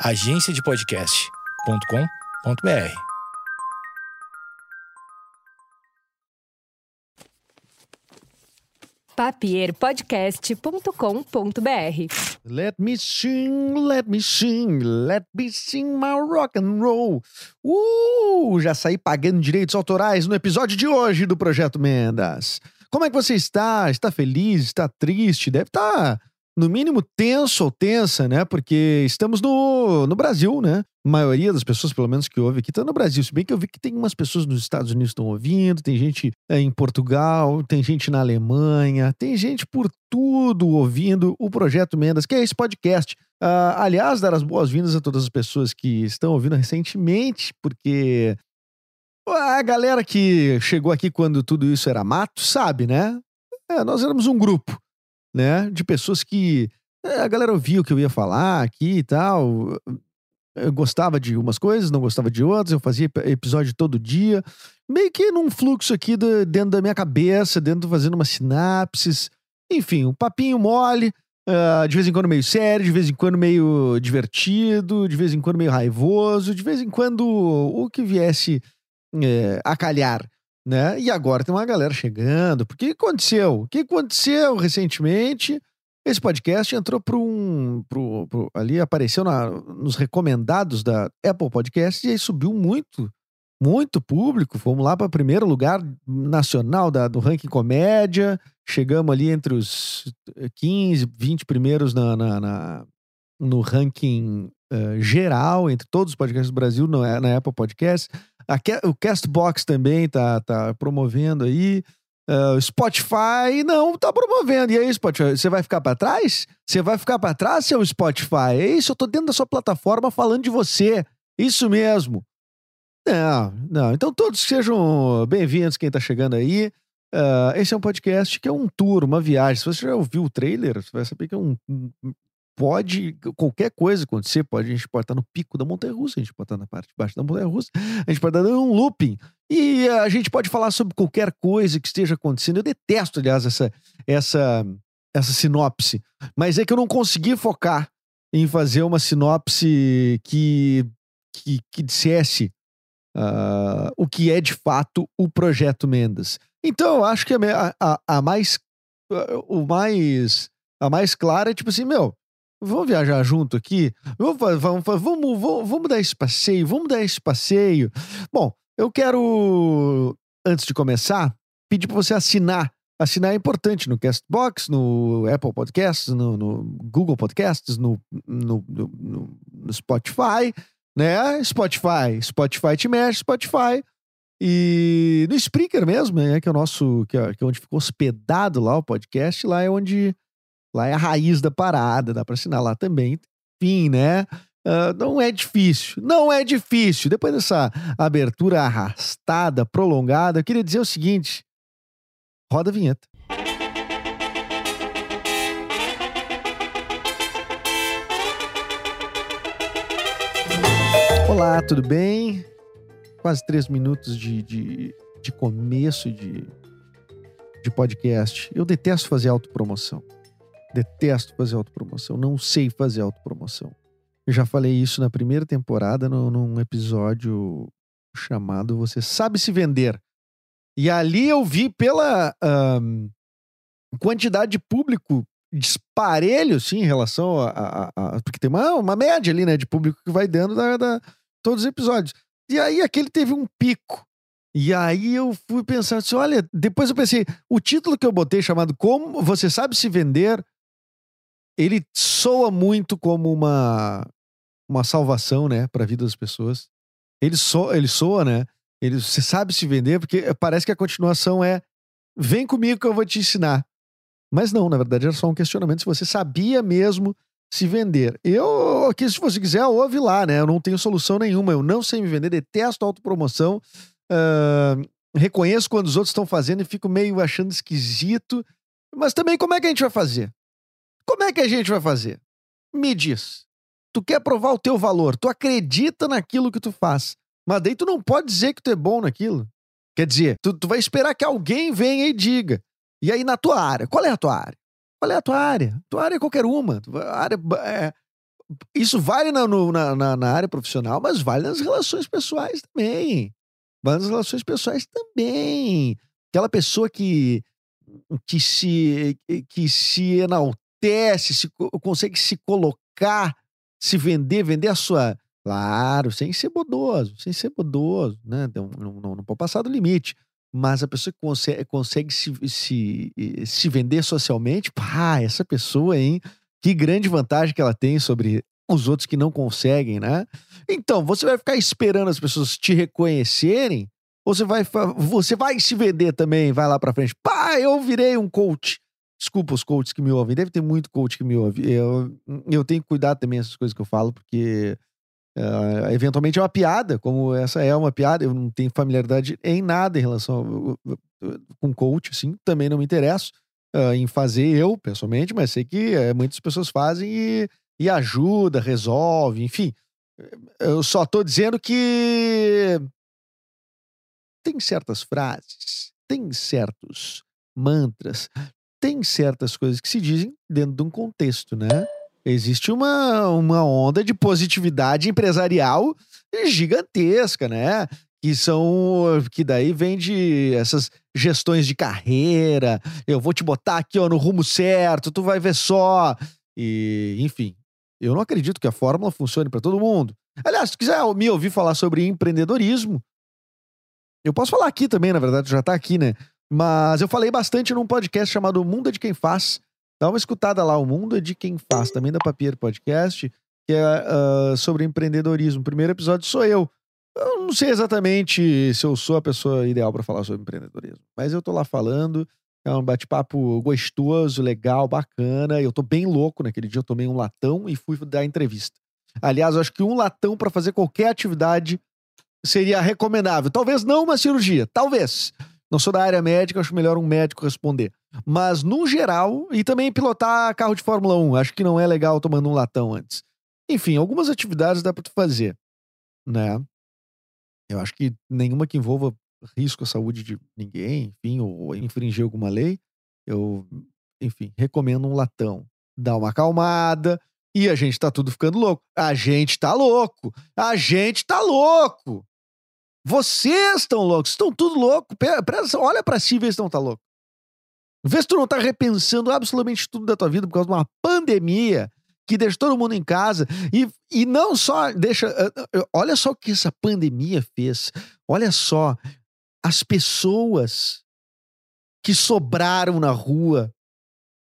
agenciadepodcast.com.br. papierpodcast.com.br Let me sing, let me sing, let me sing my rock and roll. Uh, já saí pagando direitos autorais no episódio de hoje do Projeto Mendas. Como é que você está? Está feliz? Está triste? Deve estar, no mínimo, tenso ou tensa, né? Porque estamos no, no Brasil, né? A maioria das pessoas, pelo menos que ouve aqui, está no Brasil. Se bem que eu vi que tem umas pessoas nos Estados Unidos que estão ouvindo, tem gente é, em Portugal, tem gente na Alemanha, tem gente por tudo ouvindo o Projeto Mendas, que é esse podcast. Ah, aliás, dar as boas-vindas a todas as pessoas que estão ouvindo recentemente, porque a galera que chegou aqui quando tudo isso era mato sabe, né? É, nós éramos um grupo, né? De pessoas que é, a galera ouvia o que eu ia falar aqui e tal. Eu gostava de umas coisas, não gostava de outras. Eu fazia episódio todo dia, meio que num fluxo aqui dentro da minha cabeça, dentro fazendo umas sinapses. Enfim, um papinho mole. Uh, de vez em quando meio sério, de vez em quando meio divertido, de vez em quando meio raivoso, de vez em quando o que viesse é, a calhar, né? E agora tem uma galera chegando. Porque o que aconteceu? O que aconteceu recentemente? Esse podcast entrou para um. Pro, pro, ali apareceu na, nos recomendados da Apple Podcast e aí subiu muito, muito público. Fomos lá para primeiro lugar nacional da, do ranking comédia. Chegamos ali entre os 15, 20 primeiros na, na, na no ranking uh, geral, entre todos os podcasts do Brasil, no, na Apple Podcast. O Castbox também tá, tá promovendo aí. Uh, Spotify não tá promovendo. E aí, Spotify, você vai ficar para trás? Você vai ficar para trás, seu Spotify? É isso, eu tô dentro da sua plataforma falando de você. Isso mesmo. Não, não. Então todos sejam bem-vindos, quem tá chegando aí. Uh, esse é um podcast que é um tour, uma viagem. Se você já ouviu o trailer, você vai saber que é um, pode qualquer coisa acontecer, pode, a gente pode estar no pico da montanha russa, a gente pode estar na parte de baixo da montanha russa, a gente pode estar dando um looping e a gente pode falar sobre qualquer coisa que esteja acontecendo. Eu detesto, aliás, essa essa essa sinopse, mas é que eu não consegui focar em fazer uma sinopse que que, que dissesse uh, o que é de fato o projeto Mendes. Então, eu acho que a, a, a mais o mais a mais clara é tipo assim, meu, Vamos viajar junto aqui? Vamos, vamos, vamos, vamos, vamos dar esse passeio? Vamos dar esse passeio? Bom, eu quero, antes de começar, pedir para você assinar. Assinar é importante no Castbox, no Apple Podcasts, no, no Google Podcasts, no, no, no, Spotify, né? Spotify, Spotify te mexe, Spotify. E no Spreaker mesmo, né? Que é o nosso, que é, que é onde ficou hospedado lá o podcast, lá é onde Lá é a raiz da parada, dá para assinar lá também. Enfim, né? Uh, não é difícil, não é difícil. Depois dessa abertura arrastada, prolongada, eu queria dizer o seguinte: roda a vinheta. Olá, tudo bem? Quase três minutos de, de, de começo de, de podcast. Eu detesto fazer autopromoção. Detesto fazer autopromoção. Não sei fazer autopromoção. Eu já falei isso na primeira temporada, no, num episódio chamado Você Sabe Se Vender. E ali eu vi pela um, quantidade de público disparelho, sim, em relação a. a, a, porque tem uma, uma média ali, né, de público que vai dando da, da, todos os episódios. E aí aquele teve um pico. E aí eu fui pensando assim: olha, depois eu pensei, o título que eu botei chamado Como Você Sabe Se Vender ele soa muito como uma uma salvação, né, para a vida das pessoas. Ele soa, ele soa, né? Ele, você sabe se vender porque parece que a continuação é vem comigo que eu vou te ensinar. Mas não, na verdade era só um questionamento se você sabia mesmo se vender. Eu, aqui, se você quiser, ouve lá, né? Eu não tenho solução nenhuma. Eu não sei me vender, detesto autopromoção. Uh, reconheço quando os outros estão fazendo e fico meio achando esquisito. Mas também, como é que a gente vai fazer? Como é que a gente vai fazer? Me diz. Tu quer provar o teu valor, tu acredita naquilo que tu faz, mas daí tu não pode dizer que tu é bom naquilo. Quer dizer, tu, tu vai esperar que alguém venha e diga. E aí, na tua área, qual é a tua área? Qual é a tua área? Tua área é qualquer uma. Área é isso vale na, no- na, na área profissional, mas vale nas relações pessoais também. Vale nas relações pessoais também. Aquela pessoa que, que, se, que se enaltece, se, co- consegue se colocar, se vender, vender a sua. Claro, sem ser bodoso, sem ser bodoso, né? Não, não, não, pode passar do limite. Mas a pessoa que consegue, consegue se, se, se vender socialmente, pá, essa pessoa, hein? Que grande vantagem que ela tem sobre os outros que não conseguem, né? Então, você vai ficar esperando as pessoas te reconhecerem? Ou você vai, você vai se vender também, vai lá pra frente. Pá, eu virei um coach. Desculpa os coaches que me ouvem, deve ter muito coach que me ouve. Eu, eu tenho que cuidar também dessas coisas que eu falo, porque ah, eventualmente é uma piada, como essa é uma piada, eu não tenho familiaridade em nada em relação com coach, assim, também não me interesso ah, em fazer eu, pessoalmente, mas sei que eh, muitas pessoas fazem e, e ajuda, resolve, enfim. Eu só tô dizendo que tem certas frases, tem certos mantras, tem certas coisas que se dizem dentro de um contexto, né? Existe uma, uma onda de positividade empresarial gigantesca, né? Que são. Que daí vem de essas gestões de carreira. Eu vou te botar aqui, ó, no rumo certo, tu vai ver só. E, enfim, eu não acredito que a fórmula funcione para todo mundo. Aliás, se quiser me ouvir falar sobre empreendedorismo, eu posso falar aqui também, na verdade, já tá aqui, né? Mas eu falei bastante num podcast chamado Mundo é de Quem Faz. Dá uma escutada lá, O Mundo é de Quem Faz, também da Papier Podcast, que é ah, sobre empreendedorismo. O primeiro episódio sou eu. Eu não sei exatamente se eu sou a pessoa ideal para falar sobre empreendedorismo, mas eu tô lá falando. É um bate-papo gostoso, legal, bacana. Eu tô bem louco naquele dia. Eu tomei um latão e fui dar entrevista. Aliás, eu acho que um latão para fazer qualquer atividade seria recomendável. Talvez não uma cirurgia, talvez. Não sou da área médica, acho melhor um médico responder. Mas, no geral, e também pilotar carro de Fórmula 1. Acho que não é legal tomando um latão antes. Enfim, algumas atividades dá pra tu fazer, né? Eu acho que nenhuma que envolva risco à saúde de ninguém, enfim, ou infringir alguma lei, eu, enfim, recomendo um latão. Dá uma acalmada e a gente tá tudo ficando louco. A gente tá louco! A gente tá louco! Vocês estão loucos, estão tudo louco. Presta- Olha pra si e vê se não tá louco. Vê se tu não tá repensando absolutamente tudo da tua vida por causa de uma pandemia que deixa todo mundo em casa e, e não só deixa. ah, ah, Olha só o que essa pandemia fez. Olha só as pessoas que sobraram na rua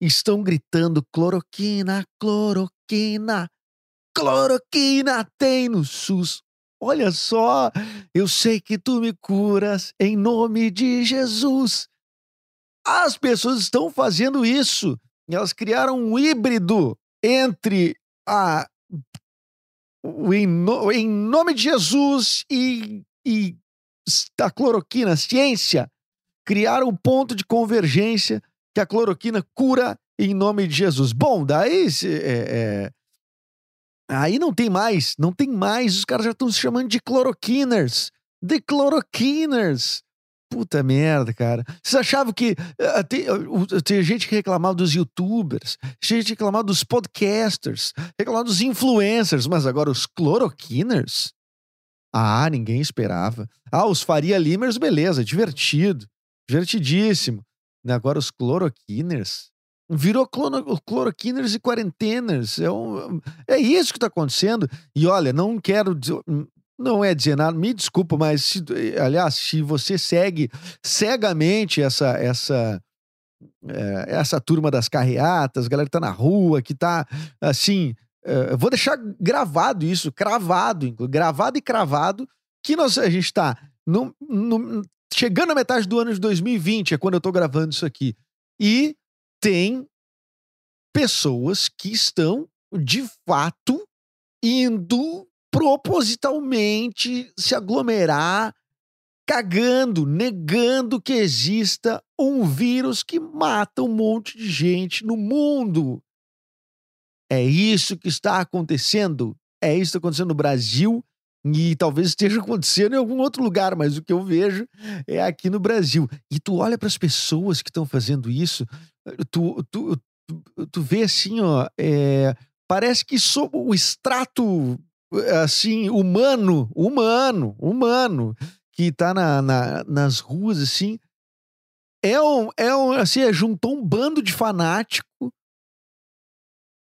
estão gritando cloroquina, cloroquina, cloroquina tem no SUS. Olha só, eu sei que tu me curas em nome de Jesus. As pessoas estão fazendo isso. Elas criaram um híbrido entre a o em, em nome de Jesus e, e a cloroquina, ciência, criaram um ponto de convergência que a cloroquina cura em nome de Jesus. Bom, daí é, é, aí não tem mais, não tem mais. Os caras já estão se chamando de cloroquiners, de cloroquiners. Puta merda, cara. Vocês achavam que ah, tem, o- tem gente que reclamava dos youtubers, gente que reclamava dos podcasters, reclamava dos influencers, mas agora os cloroquiners? Ah, ninguém esperava. Ah, os Faria Limers, beleza, divertido, divertidíssimo. Agora os cloroquiners? Virou clono, cloroquiners e quarenteners. É, um- é isso que está acontecendo. E olha, não quero. dizer- Não é dizer nada, me desculpa, mas se- aliás, se você segue cegamente essa essa é, essa turma das carreatas, galera que tá na rua, que tá assim, é, vou deixar gravado isso, cravado, gravado e cravado, que nós, a gente tá no- chegando à metade do ano de 2020, é quando eu tô gravando isso aqui. E tem pessoas que estão, de fato, indo propositalmente se aglomerar, cagando, negando que exista um vírus que mata um monte de gente no mundo. É isso que está acontecendo. É isso que está acontecendo no Brasil e talvez esteja acontecendo em algum outro lugar, mas o que eu vejo é aqui no Brasil. E tu olha para as pessoas que estão fazendo isso, tu, tu, tu, vê assim, ó, é, parece que so- o extrato, assim, humano, humano, humano, que tá na, na- nas ruas, assim, é um, é um, assim, é, juntou um bando de fanático.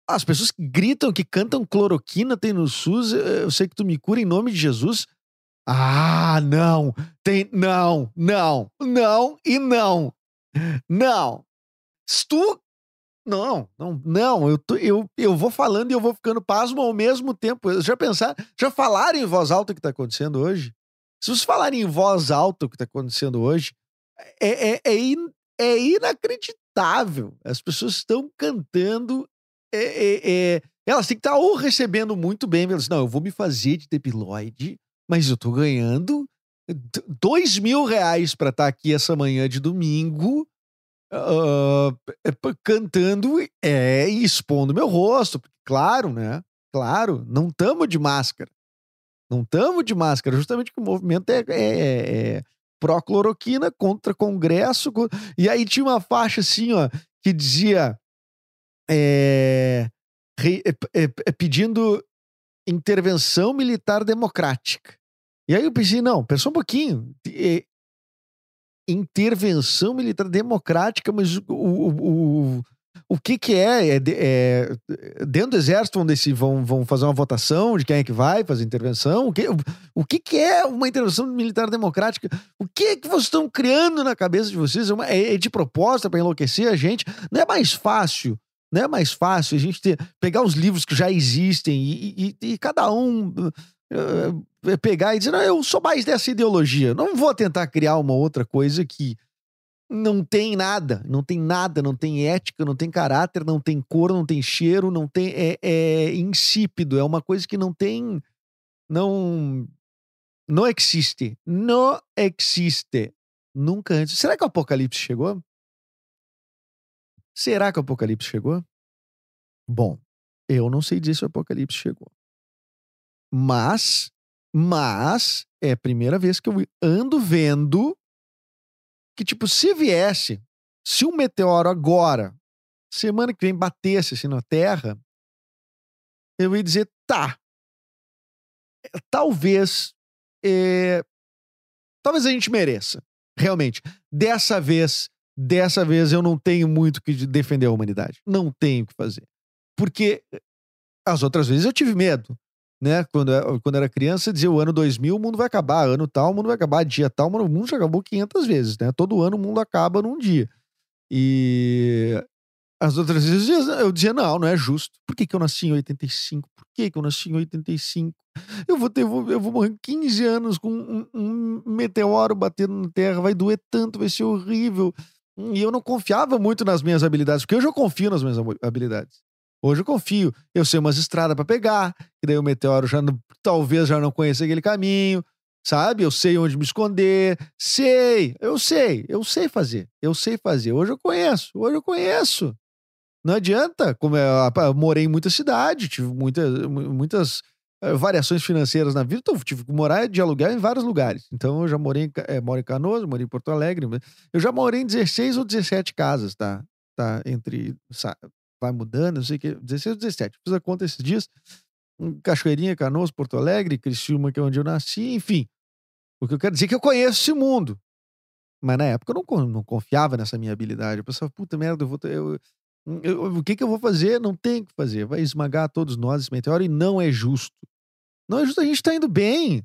As pessoas que gritam, que cantam cloroquina, tem no SUS, eh, eu sei que tu me cura em nome de Jesus. Ah, não, tem, não, não, não e não, não. Se tu não, não, não. Eu, tô- eu, eu vou falando e eu vou ficando pasmo ao mesmo tempo. Já pensar, já falaram em voz alta o que está acontecendo hoje? Se vocês falarem em voz alta o que está acontecendo hoje, é, é, é, in- é inacreditável. As pessoas estão cantando. É, é, é, elas têm que estar ou recebendo muito bem. Elas, não, eu vou me fazer de debilóide, mas eu tô ganhando dois mil reais para estar aqui essa manhã de domingo é, p- cantando é, e expondo meu rosto. Claro, né? Claro, não tamo de máscara. Não tamo de máscara, justamente que o movimento é, é- é pró-cloroquina contra Congresso. co- E aí tinha uma faixa assim, ó, que dizia é, re- é, é, é, pedindo intervenção militar democrática. E aí eu pensei, não, pensa um pouquinho. é, intervenção militar democrática, mas o, o, o, o que que é? É, é- Dentro do exército vão, decidir, vão, vão fazer uma votação de quem é que vai fazer intervenção? O que, o, o que que é uma intervenção militar democrática? O que que vocês estão criando na cabeça de vocês? É, uma- é- é de proposta para enlouquecer a gente? Não é mais fácil não é mais fácil a gente ter, pegar os livros que já existem e, e- e cada um eh, pegar e dizer, não, eu sou mais dessa ideologia. Não vou tentar criar uma outra coisa que não tem nada, não tem nada, não tem ética, não tem caráter, não tem cor, não tem cheiro, não tem. É, é insípido, é uma coisa que não tem. Não. Não existe. Não existe. Nunca antes. Será que o apocalipse chegou? Será que o apocalipse chegou? Bom, eu não sei dizer se o apocalipse chegou. Mas, mas é a primeira vez que eu ando vendo que, tipo, se viesse, se um meteoro agora, semana que vem, batesse assim na Terra, eu ia dizer, tá. é, Talvez. é, talvez a gente mereça. Realmente. Dessa vez, dessa vez eu não tenho muito que defender a humanidade. Não tenho o que fazer. Porque as outras vezes eu tive medo. Né? Quando, eu- quando era criança, dizia o ano 2000 o mundo vai acabar, ano tal, o mundo vai acabar, dia tal, o mundo já acabou 500 vezes, né? Todo ano o mundo acaba num dia. E as outras vezes eu dizia, não, não é justo. Por que, que eu nasci em 85? Por que, que eu nasci em 85? Eu vou ter, eu vou, eu vou morrer 15 anos com um, um meteoro batendo na Terra, vai doer tanto, vai ser horrível. E eu não confiava muito nas minhas habilidades, porque hoje eu confio nas minhas hab- habilidades. Hoje eu confio. Eu sei umas estradas pra pegar, que daí o meteoro já não- talvez já não conheça aquele caminho, sabe? Eu sei onde me esconder. Sei, eu sei, eu sei fazer. Eu sei fazer. Hoje eu conheço, hoje eu conheço. Não adianta, como eu, eu morei em muita cidade, tive muitas, mu- muitas variações financeiras na vida, então eu tive que morar de aluguel em vários lugares. Então eu já morei em, eh, moro em Canoas, morei em Porto Alegre, eu já morei em 16 ou 17 casas, tá? Tá entre vai mudando, não sei o que, 16 ou 17. Fiz a conta esses dias. Cachoeirinha, Canoas, Porto Alegre, Criciúma, que é onde eu nasci, enfim. O que eu quero dizer é que eu conheço esse mundo. Mas na época eu não, não confiava nessa minha habilidade. Eu pensava, puta merda, eu vou ter- eu- o que, que eu vou fazer? Não tem o que fazer. Vai esmagar todos nós esse meteoro e não é justo. Não é justo, a gente tá indo bem.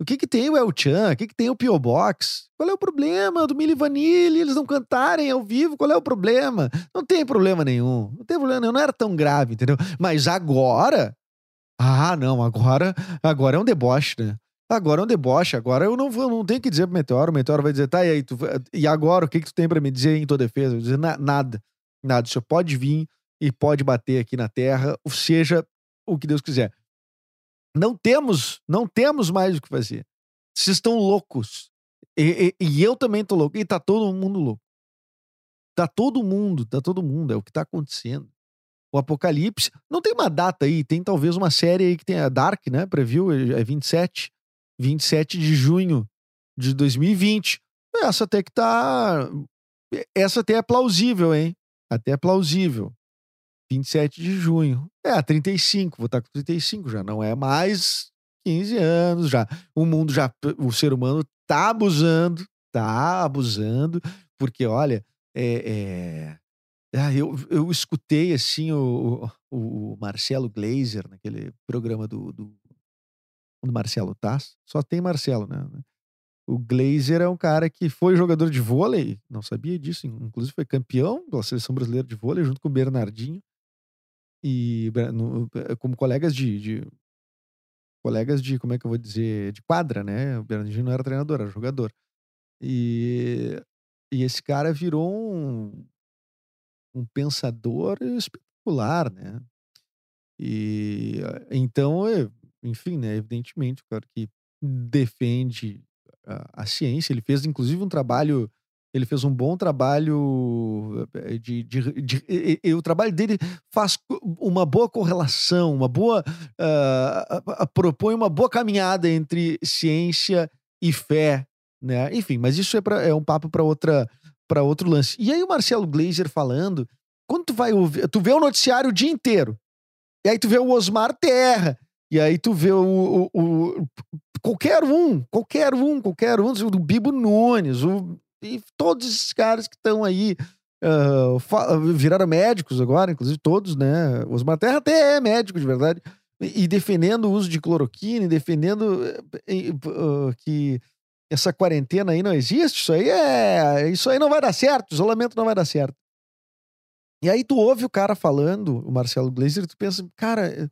O que que tem o El Chan? O que que tem o P.O. Box? Qual é o problema do Milli Vanilli? Eles não cantarem ao vivo? Qual é o problema? Não tem problema nenhum. Não tem problema nenhum. Não era tão grave, entendeu? Mas agora... Ah, não. Agora, agora é um deboche, né? Agora é um deboche. Agora eu não, vou, não tenho que dizer pro Meteoro. O Meteoro vai dizer, tá, e aí? Tu, e agora o que que tu tem pra me dizer em tua defesa? Eu vou dizer, "Na- nada. Nada. Senhor pode vir e pode bater aqui na terra, ou seja o que Deus quiser. Não temos, não temos mais o que fazer. Vocês estão loucos. E, e- e eu também tô louco. E tá todo mundo louco. Tá todo mundo, tá todo mundo. É o que tá acontecendo. O Apocalipse. Não tem uma data aí, tem talvez uma série aí que tem a Dark, né? Preview, é 27. 27 de junho de 2020. Essa até que tá. Essa até é plausível, hein? Até plausível. 27 de junho. É, 35, vou estar com 35 já, não é mais 15 anos já. O mundo já, o ser humano tá abusando, tá abusando, porque olha, é, é... Ah, eu, eu escutei assim o, o, o Marcelo Glazer naquele programa do, do, do Marcelo Tass. Só tem Marcelo, né? O Glazer é um cara que foi jogador de vôlei, não sabia disso, inclusive foi campeão da seleção brasileira de vôlei junto com o Bernardinho e no, como colegas de, de, colegas de como é que eu vou dizer de quadra, né? O Bernardinho não era treinador, era jogador. E e esse cara virou um um pensador espetacular, né? E então, enfim, né, evidentemente, o cara que defende a, ciência, ele fez inclusive um trabalho ele fez um bom trabalho eh, de, de, de, de, de o trabalho dele faz uma boa correlação, uma boa uh, propõe uma boa caminhada entre ciência e fé, né? Enfim, mas isso é, pra, é um papo para outra para outro lance. E aí o Marcelo Glazer falando, quando tu vai ouvir, tu vê o noticiário o dia inteiro. E aí tu vê o Osmar Terra, e aí tu vê o, o, o qualquer um, qualquer um, qualquer um, o Bibo Nunes, o e todos esses caras que estão aí uh, viraram médicos agora, inclusive todos, né? Osmar Terra até é médico de verdade. E, e defendendo o uso de cloroquina, e defendendo uh, que essa quarentena aí não existe, isso aí é. Isso aí não vai dar certo, isolamento não vai dar certo. E aí tu ouve o cara falando, o Marcelo Glazer, e tu pensa, cara,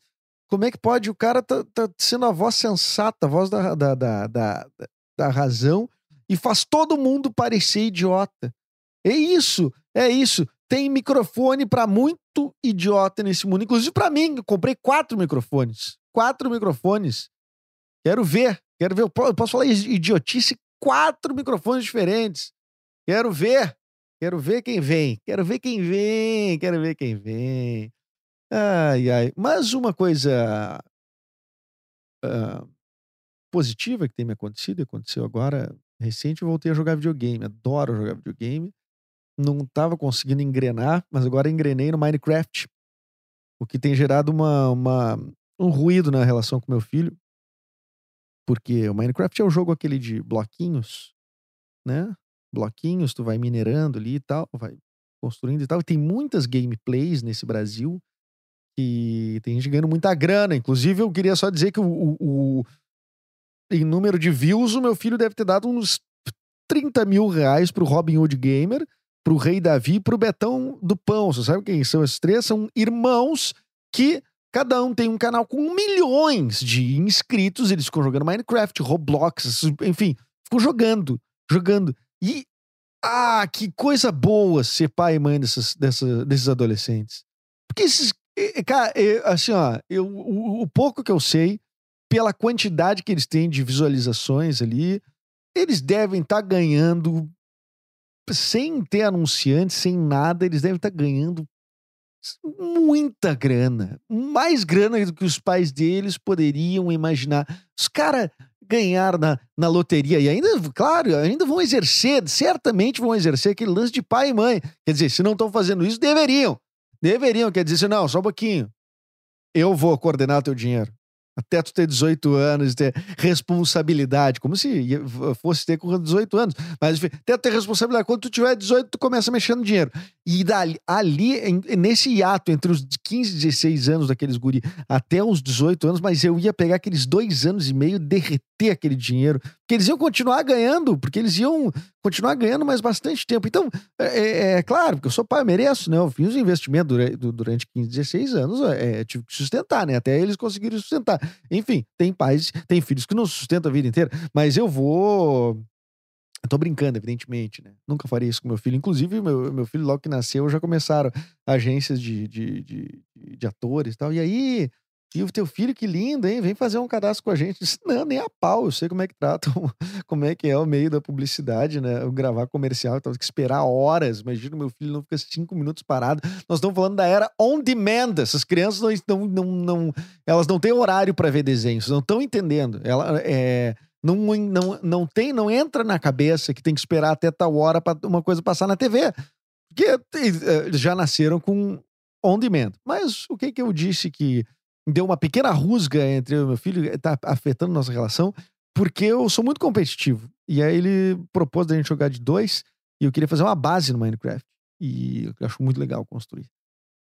como é que pode? O cara tá, tá sendo a voz sensata, a voz da, da, da, da, da razão, e faz todo mundo parecer idiota. É isso, é isso. Tem microfone para muito idiota nesse mundo, inclusive para mim. Eu comprei quatro microfones, quatro microfones. Quero ver, quero ver. Eu posso falar idiotice quatro microfones diferentes. Quero ver, quero ver quem vem, quero ver quem vem, quero ver quem vem. Ai, ai. Mas uma coisa uh, positiva que tem me acontecido, aconteceu agora recente eu voltei a jogar videogame. Adoro jogar videogame. Não tava conseguindo engrenar, mas agora engrenei no Minecraft. O que tem gerado uma, uma, um ruído na relação com meu filho. Porque o Minecraft é o jogo aquele de bloquinhos, né? Bloquinhos, tu vai minerando ali e tal, vai construindo e tal. E tem muitas gameplays nesse Brasil que tem gente ganhando muita grana. Inclusive, eu queria só dizer que o, o, em número de views, o meu filho deve ter dado uns 30 mil reais pro Robin Hood Gamer, pro Rei Davi e pro Betão do Pão. Você sabe quem são esses três? São irmãos que cada um tem um canal com milhões de inscritos. Eles ficam jogando Minecraft, Roblox, enfim, ficam jogando, jogando. E, ah, que coisa boa ser pai e mãe dessas, desses adolescentes. Porque esses, cara, assim, ó, eu, o, o pouco que eu sei, pela quantidade que eles têm de visualizações ali, eles devem estar tá ganhando, sem ter anunciante, sem nada, eles devem estar tá ganhando muita grana. Mais grana do que os pais deles poderiam imaginar. Os caras ganharam na, na loteria e ainda, claro, ainda vão exercer, certamente vão exercer aquele lance de pai e mãe. Quer dizer, se não estão fazendo isso, deveriam. Deveriam, quer dizer, não, só um pouquinho. Eu vou coordenar teu dinheiro. Até tu ter 18 anos, ter responsabilidade, como se fosse ter com 18 anos. Mas até tu ter responsabilidade. Quando tu tiver 18, tu começa mexendo dinheiro. E dali, ali, nesse hiato entre os 15 e 16 anos daqueles guri até os 18 anos, mas eu ia pegar aqueles dois anos e meio, derreter aquele dinheiro. Porque eles iam continuar ganhando, porque eles iam continuar ganhando mais bastante tempo. Então, é, é, é claro, porque eu sou pai, eu mereço, né? Eu fiz um investimento durante, durante 15, 16 anos, é, tive que sustentar, né? Até eles conseguirem sustentar. Enfim, tem pais, tem filhos que não sustentam a vida inteira, mas eu vou. Eu tô brincando, evidentemente, né? Nunca faria isso com meu filho. Inclusive, meu, meu filho, logo que nasceu, já começaram agências de, de, de, de atores e tal. E aí, e o teu filho, que lindo, hein? Vem fazer um cadastro com a gente. Disse, não, nem a pau. Eu sei como é que tratam, como é que é o meio da publicidade, né? Eu gravar comercial, eu tava que esperar horas. Imagina, meu filho não fica cinco minutos parado. Nós estamos falando da era on demand. Essas crianças não, não, não, não elas não têm horário para ver desenhos, não estão entendendo. Ela é não, não, não tem, não entra na cabeça que tem que esperar até tal hora para uma coisa passar na TV. Porque eh, já nasceram com on demand. Mas o que que eu disse que deu uma pequena rusga entre eu e meu filho, tá afetando nossa relação, porque eu sou muito competitivo. E aí ele propôs da gente jogar de dois e eu queria fazer uma base no Minecraft. E eu acho muito legal construir.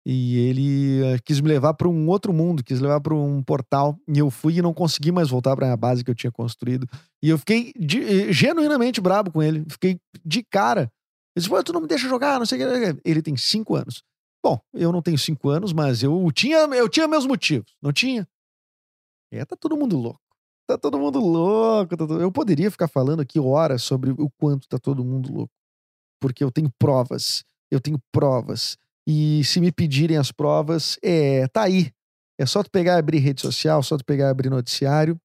E ele uh, quis me levar para um outro mundo, quis levar para um portal. E eu fui e não consegui mais voltar para a base que eu tinha construído. E eu fiquei de, eh, genuinamente brabo com ele. Fiquei de cara. Ele disse: Pô, tu não me deixa jogar, não sei o que. Ele tem cinco anos. Bom, eu não tenho cinco anos, mas eu tinha, eu tinha meus motivos. Não tinha? É, tá todo mundo louco. Tá todo mundo louco. Tá todo... Eu poderia ficar falando aqui horas sobre o quanto tá todo mundo louco. Porque eu tenho provas. Eu tenho provas e se me pedirem as provas, é, tá aí. É só tu pegar e abrir rede social, só tu pegar e abrir noticiário.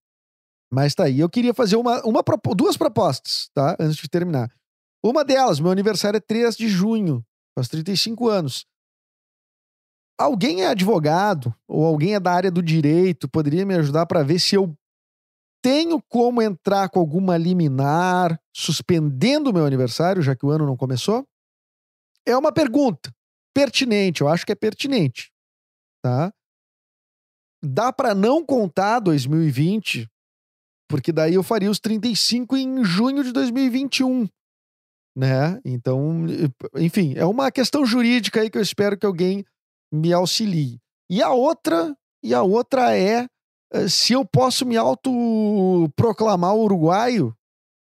Mas tá aí. Eu queria fazer uma, uma, duas propostas, tá? Antes de terminar. Uma delas, meu aniversário é 3 de junho, faz 35 anos. Alguém é advogado ou alguém é da área do direito, poderia me ajudar para ver se eu tenho como entrar com alguma liminar suspendendo o meu aniversário, já que o ano não começou? É uma pergunta pertinente, eu acho que é pertinente, tá? Dá para não contar 2020, porque daí eu faria os 35 em junho de 2021, né? Então, enfim, é uma questão jurídica aí que eu espero que alguém me auxilie. E a outra, e a outra é eh, se eu posso me autoproclamar uruguaio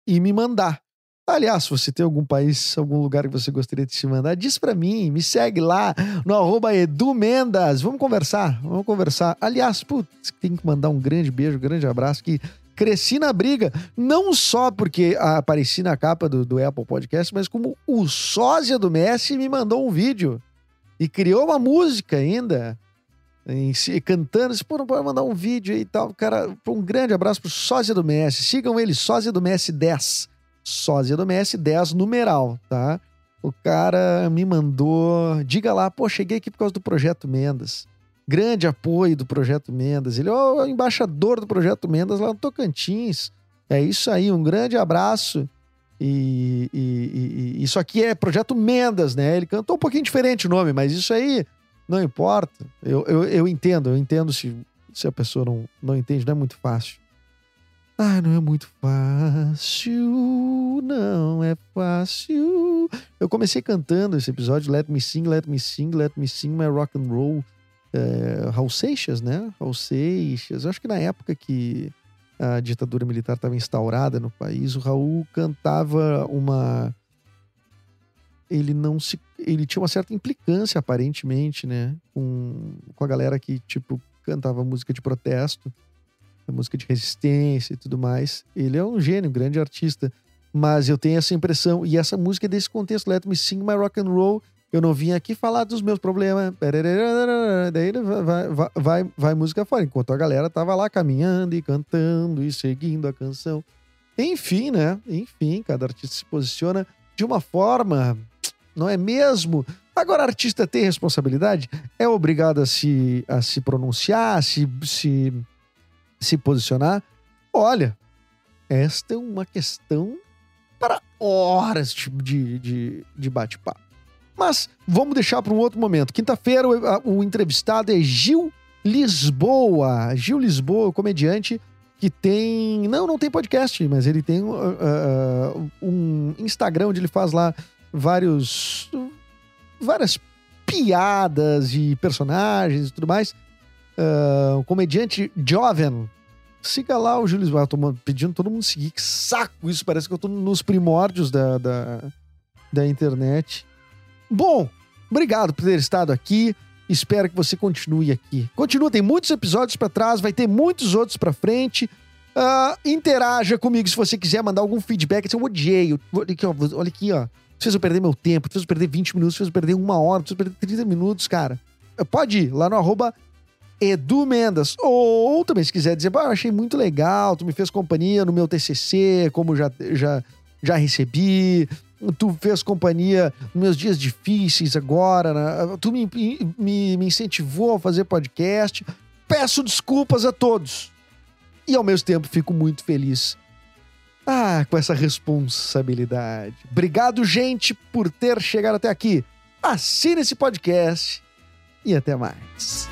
e me mandar. Aliás, se você tem algum país, algum lugar que você gostaria de se mandar, diz para mim, me segue lá no arroba edumendas. Vamos conversar, vamos conversar. Aliás, putz, tem que mandar um grande beijo, um grande abraço que cresci na briga, não só porque apareci na capa do, do Apple Podcast, mas como o sósia do Messi me mandou um vídeo e criou uma música ainda, em, cantando, disse, pô, não pode mandar um vídeo aí e tal. Cara, um grande abraço pro sósia do Messi. Sigam ele, sósia do Messi 10 sósia do Messi, 10 numeral, tá? O cara me mandou, diga lá, pô, cheguei aqui por causa do Projeto Mendas. Grande apoio do Projeto Mendas. Ele é o embaixador do Projeto Mendas lá no Tocantins. É isso aí, um grande abraço. E, e, e, isso aqui é Projeto Mendas, né? Ele cantou um pouquinho diferente o nome, mas isso aí não importa. Eu, eu, eu entendo, eu entendo se, se a pessoa não, não entende, não é muito fácil. Ah, não é muito fácil, não é fácil. Eu comecei cantando esse episódio, Let Me Sing, Let Me Sing, Let Me Sing My Rock and Roll. É, Raul Seixas, né? Raul Seixas. Eu acho que na época que a ditadura militar estava instaurada no país, o Raul cantava uma. Ele não se. Ele tinha uma certa implicância, aparentemente, né? Com, com a galera que, tipo, cantava música de protesto música de resistência e tudo mais. Ele é um gênio, um grande artista. Mas eu tenho essa impressão, e essa música é desse contexto, Let Me Sing My Rock and Roll. Eu não vim aqui falar dos meus problemas. Daí vai, vai, vai, vai música fora. Enquanto a galera tava lá caminhando e cantando e seguindo a canção. Enfim, né? Enfim, cada artista se posiciona de uma forma, não é mesmo? Agora, artista tem responsabilidade, é obrigado a se, a se pronunciar, a se, se se posicionar. Olha, esta é uma questão para horas de, de, de bate-papo. Mas vamos deixar para um outro momento. Quinta-feira, o, o, entrevistado é Gil Lisboa. Gil Lisboa, comediante que tem. Não, não tem podcast, mas ele tem uh, uh, um Instagram onde ele faz lá vários. várias piadas e personagens e tudo mais uh, comediante jovem. Siga lá o Júlio Lisboa. Tô pedindo todo mundo seguir. Que saco isso. Parece que eu tô nos primórdios da, da, da internet. Bom, obrigado por ter estado aqui. Espero que você continue aqui. Continua, tem muitos episódios para trás, vai ter muitos outros para frente. Uh, interaja comigo se você quiser mandar algum feedback. Eu odiei. Olha aqui, ó. Olha aqui, ó. Fez eu perder meu tempo, fez eu perder 20 minutos, fez eu perder uma hora, fez eu perder 30 minutos, cara. Pode ir lá no arroba Edu. Ou também, se quiser dizer, ah, achei muito legal, tu me fez companhia no meu TCC, como já, já, já recebi, tu fez companhia nos meus dias difíceis agora, né? tu me, me, me incentivou a fazer podcast. Peço desculpas a todos. E ao mesmo tempo fico muito feliz. Ah, com essa responsabilidade. Obrigado, gente, por ter chegado até aqui. Assine esse podcast e até mais.